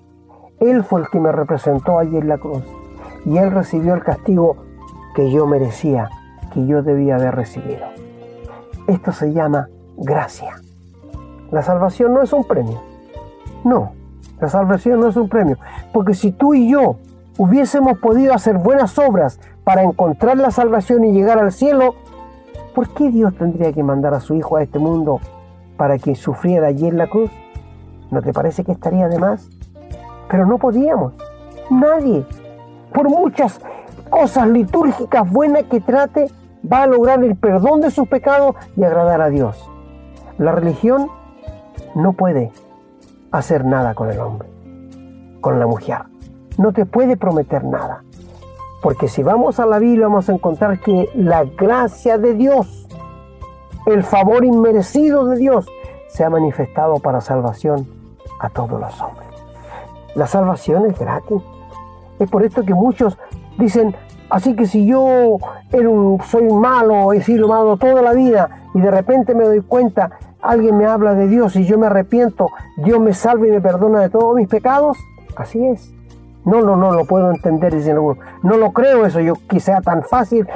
Él fue el que me representó allí en la cruz y Él recibió el castigo que yo merecía, que yo debía haber recibido. Esto se llama gracia. La salvación no es un premio. No, la salvación no es un premio. Porque si tú y yo hubiésemos podido hacer buenas obras para encontrar la salvación y llegar al cielo, ¿por qué Dios tendría que mandar a su Hijo a este mundo para que sufriera allí en la cruz? ¿No te parece que estaría de más? Pero no podíamos. Nadie. Por muchas cosas litúrgicas buenas que trate, va a lograr el perdón de sus pecados y agradar a Dios. La religión no puede hacer nada con el hombre, con la mujer. No te puede prometer nada. Porque si vamos a la Biblia vamos a encontrar que la gracia de Dios, el favor inmerecido de Dios, se ha manifestado para salvación a todos los hombres. La salvación es gratis. Es por esto que muchos dicen, así que si yo soy malo, he sido malo toda la vida y de repente me doy cuenta, alguien me habla de Dios y yo me arrepiento, Dios me salva y me perdona de todos mis pecados, así es. No, no, no lo puedo entender, diciendo, no lo creo eso, yo que sea tan fácil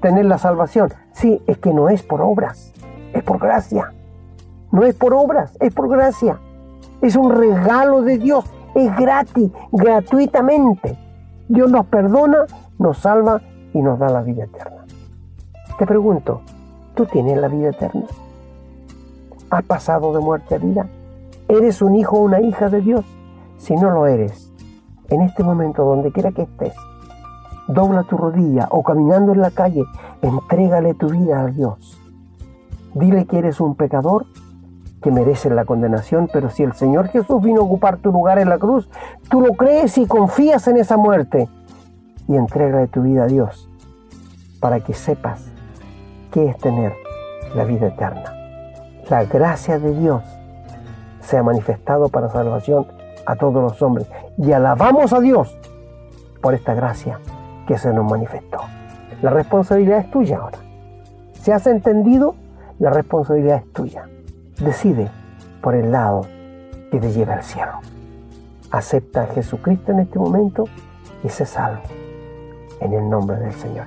tener la salvación. Sí, es que no es por obras, es por gracia. No es por obras, es por gracia. Es un regalo de Dios, es gratis, gratuitamente. Dios nos perdona, nos salva y nos da la vida eterna. Te pregunto, ¿tú tienes la vida eterna? ¿Has pasado de muerte a vida? ¿Eres un hijo o una hija de Dios? Si no lo eres, en este momento, donde quiera que estés, dobla tu rodilla o caminando en la calle, entrégale tu vida a Dios. Dile que eres un pecador que mereces la condenación, pero si el Señor Jesús vino a ocupar tu lugar en la cruz, tú lo crees y confías en esa muerte y entrega tu vida a Dios para que sepas qué es tener la vida eterna. La gracia de Dios se ha manifestado para salvación a todos los hombres y alabamos a Dios por esta gracia que se nos manifestó. La responsabilidad es tuya ahora. Si has entendido, la responsabilidad es tuya. Decide por el lado que te lleva al cielo. Acepta a Jesucristo en este momento y sé salvo. En el nombre del Señor.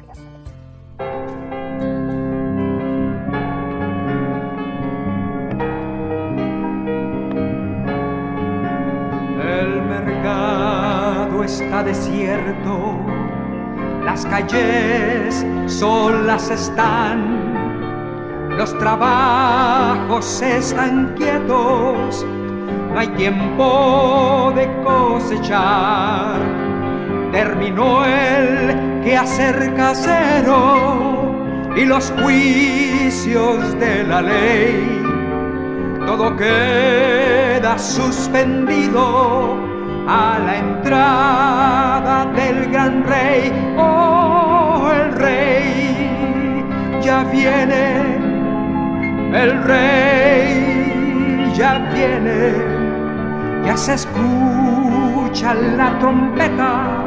El mercado está desierto, las calles solas están los trabajos están quietos, no hay tiempo de cosechar. Terminó el quehacer casero y los juicios de la ley. Todo queda suspendido a la entrada del gran rey. Oh, el rey ya viene el rey ya viene, ya se escucha la trompeta,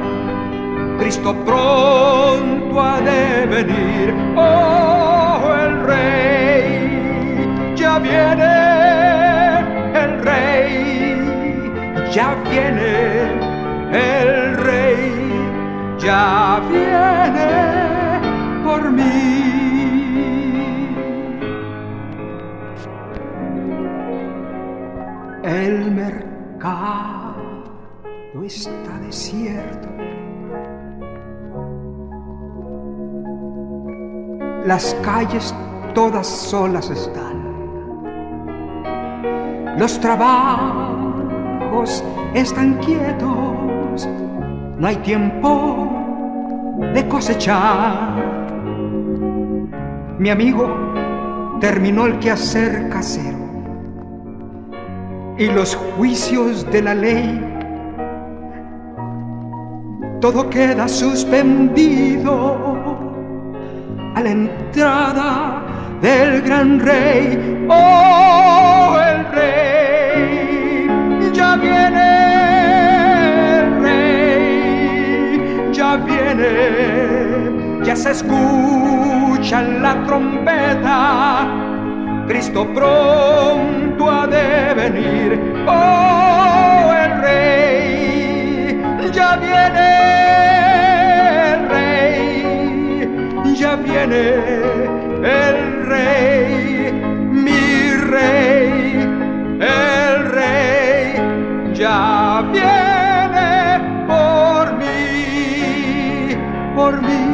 Cristo pronto ha de venir, oh el rey ya viene, el rey ya viene, el rey ya viene por mí. El mercado está desierto. Las calles todas solas están. Los trabajos están quietos. No hay tiempo de cosechar. Mi amigo terminó el quehacer casero y los juicios de la ley. Todo queda suspendido a la entrada del gran rey. Oh, el rey, ya viene el rey, ya viene, ya se escucha la trompeta. Cristo pronto ha de venir. Oh, el rey, ya viene el rey, ya viene el rey, mi rey, el rey, ya viene por mí, por mí,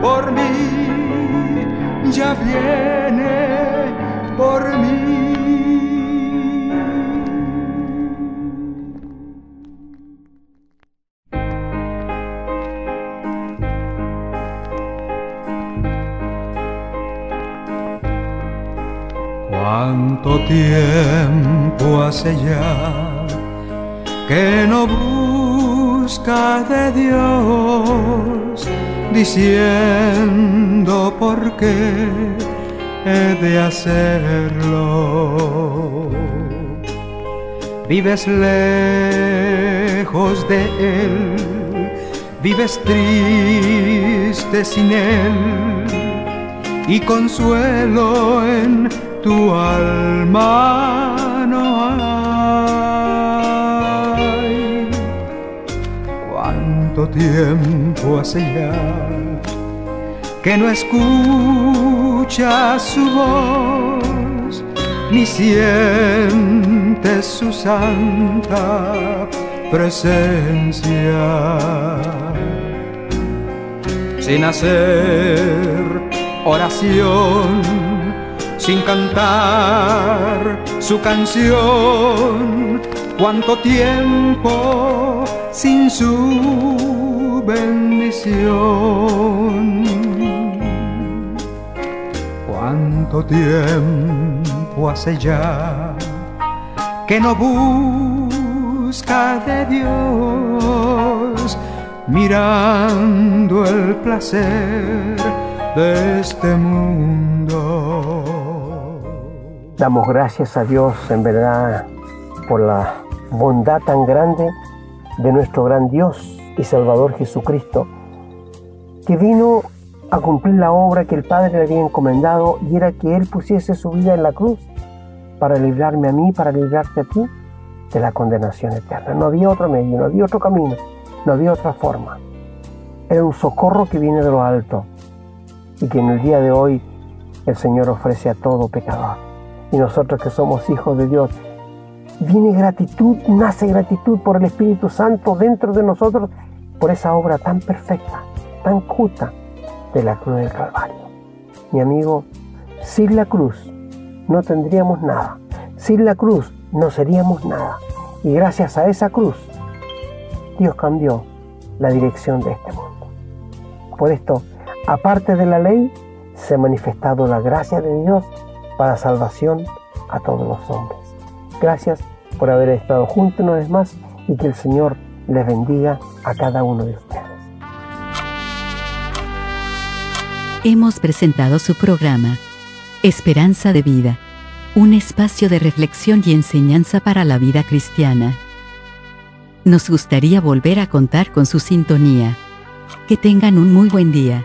por mí, ya viene tiempo hace ya que no busca de Dios, diciendo por qué he de hacerlo. Vives lejos de Él, vives triste sin Él y consuelo en tu alma no hay. ¿Cuánto tiempo hace ya que no escuchas su voz ni sientes su santa presencia? Sin hacer oración, sin cantar su canción. Cuánto tiempo sin su bendición. Cuánto tiempo hace ya que no busca de Dios, mirando el placer de este mundo. Damos gracias a Dios en verdad por la bondad tan grande de nuestro gran Dios y Salvador Jesucristo, que vino a cumplir la obra que el Padre le había encomendado y era que Él pusiese su vida en la cruz para librarme a mí, para librarte a ti de la condenación eterna. No había otro medio, no había otro camino, no había otra forma. Era un socorro que viene de lo alto y que en el día de hoy el Señor ofrece a todo pecador. Y nosotros que somos hijos de Dios, viene gratitud, nace gratitud por el Espíritu Santo dentro de nosotros, por esa obra tan perfecta, tan justa de la cruz del Calvario. Mi amigo, sin la cruz no tendríamos nada. Sin la cruz no seríamos nada. Y gracias a esa cruz, Dios cambió la dirección de este mundo. Por esto, aparte de la ley, se ha manifestado la gracia de Dios para salvación a todos los hombres. Gracias por haber estado juntos una vez más y que el Señor les bendiga a cada uno de ustedes. Hemos presentado su programa, Esperanza de Vida, un espacio de reflexión y enseñanza para la vida cristiana. Nos gustaría volver a contar con su sintonía. Que tengan un muy buen día.